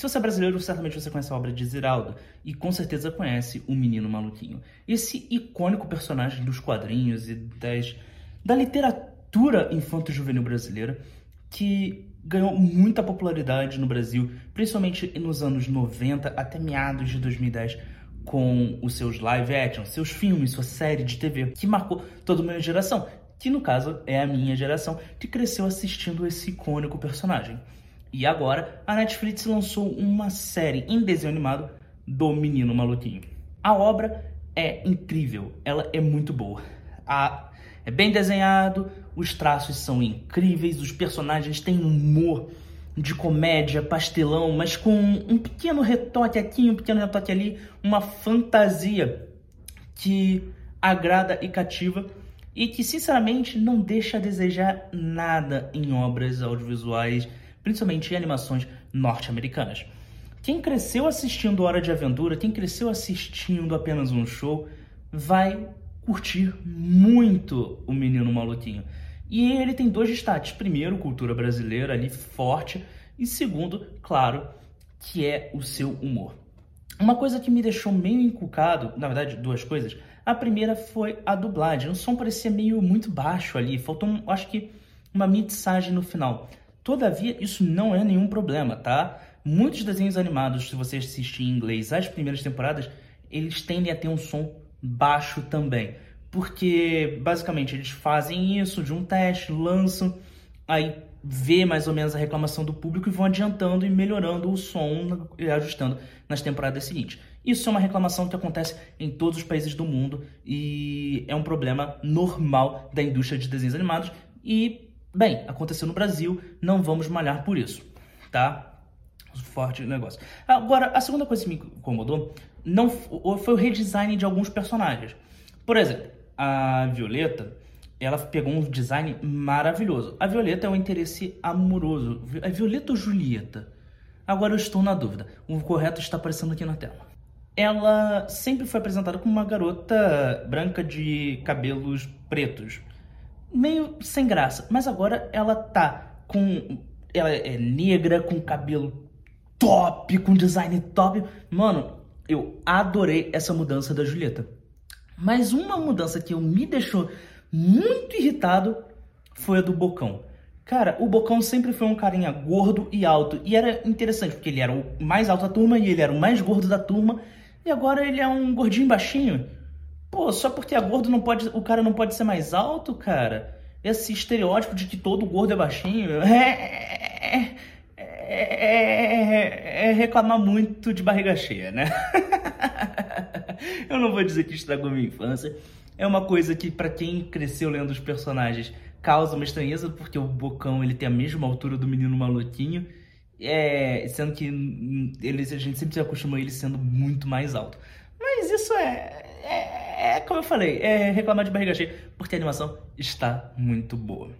Se você é brasileiro, certamente você conhece a obra de Ziraldo e com certeza conhece o Menino Maluquinho. Esse icônico personagem dos quadrinhos e das, da literatura infanto-juvenil brasileira que ganhou muita popularidade no Brasil, principalmente nos anos 90 até meados de 2010 com os seus live action, seus filmes, sua série de TV, que marcou toda uma geração, que no caso é a minha geração, que cresceu assistindo esse icônico personagem. E agora a Netflix lançou uma série em desenho animado do Menino Maluquinho. A obra é incrível, ela é muito boa. A, é bem desenhado, os traços são incríveis, os personagens têm humor de comédia, pastelão, mas com um pequeno retoque aqui, um pequeno retoque ali, uma fantasia que agrada e cativa e que sinceramente não deixa a desejar nada em obras audiovisuais principalmente em animações norte-americanas. Quem cresceu assistindo Hora de Aventura, quem cresceu assistindo apenas um show, vai curtir muito o Menino Maluquinho. E ele tem dois destaques. Primeiro, cultura brasileira ali forte. E segundo, claro, que é o seu humor. Uma coisa que me deixou meio encucado, na verdade, duas coisas. A primeira foi a dublagem. O som parecia meio muito baixo ali. Faltou, acho que, uma mixagem no final. Todavia, isso não é nenhum problema, tá? Muitos desenhos animados, se você assistir em inglês as primeiras temporadas, eles tendem a ter um som baixo também. Porque, basicamente, eles fazem isso de um teste, lançam, aí vê mais ou menos a reclamação do público e vão adiantando e melhorando o som e ajustando nas temporadas seguintes. Isso é uma reclamação que acontece em todos os países do mundo e é um problema normal da indústria de desenhos animados e Bem, aconteceu no Brasil, não vamos malhar por isso, tá? Forte negócio. Agora, a segunda coisa que me incomodou não foi o redesign de alguns personagens. Por exemplo, a Violeta, ela pegou um design maravilhoso. A Violeta é um interesse amoroso. É Violeta ou Julieta? Agora eu estou na dúvida. O correto está aparecendo aqui na tela. Ela sempre foi apresentada como uma garota branca de cabelos pretos meio sem graça. Mas agora ela tá com. Ela é negra, com cabelo top, com design top. Mano, eu adorei essa mudança da Julieta. Mas uma mudança que me deixou muito irritado foi a do Bocão. Cara, o Bocão sempre foi um carinha gordo e alto. E era interessante, porque ele era o mais alto da turma e ele era o mais gordo da turma. E agora ele é um gordinho baixinho. Pô, só porque é gordo não pode, o cara não pode ser mais alto, cara? Esse estereótipo de que todo gordo é baixinho é, é, é, é reclamar muito de barriga cheia, né? Eu não vou dizer que estragou minha infância. É uma coisa que, para quem cresceu lendo os personagens, causa uma estranheza, porque o Bocão ele tem a mesma altura do menino maluquinho. É, sendo que ele, a gente sempre se acostuma a ele sendo muito mais alto. Mas isso é, é, é, como eu falei, é reclamar de barriga cheia, porque a animação está muito boa.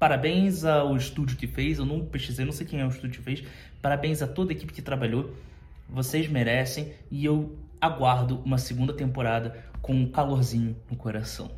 Parabéns ao estúdio que fez, eu não pesquisei, não sei quem é o estúdio que fez. Parabéns a toda a equipe que trabalhou. Vocês merecem e eu aguardo uma segunda temporada com um calorzinho no coração.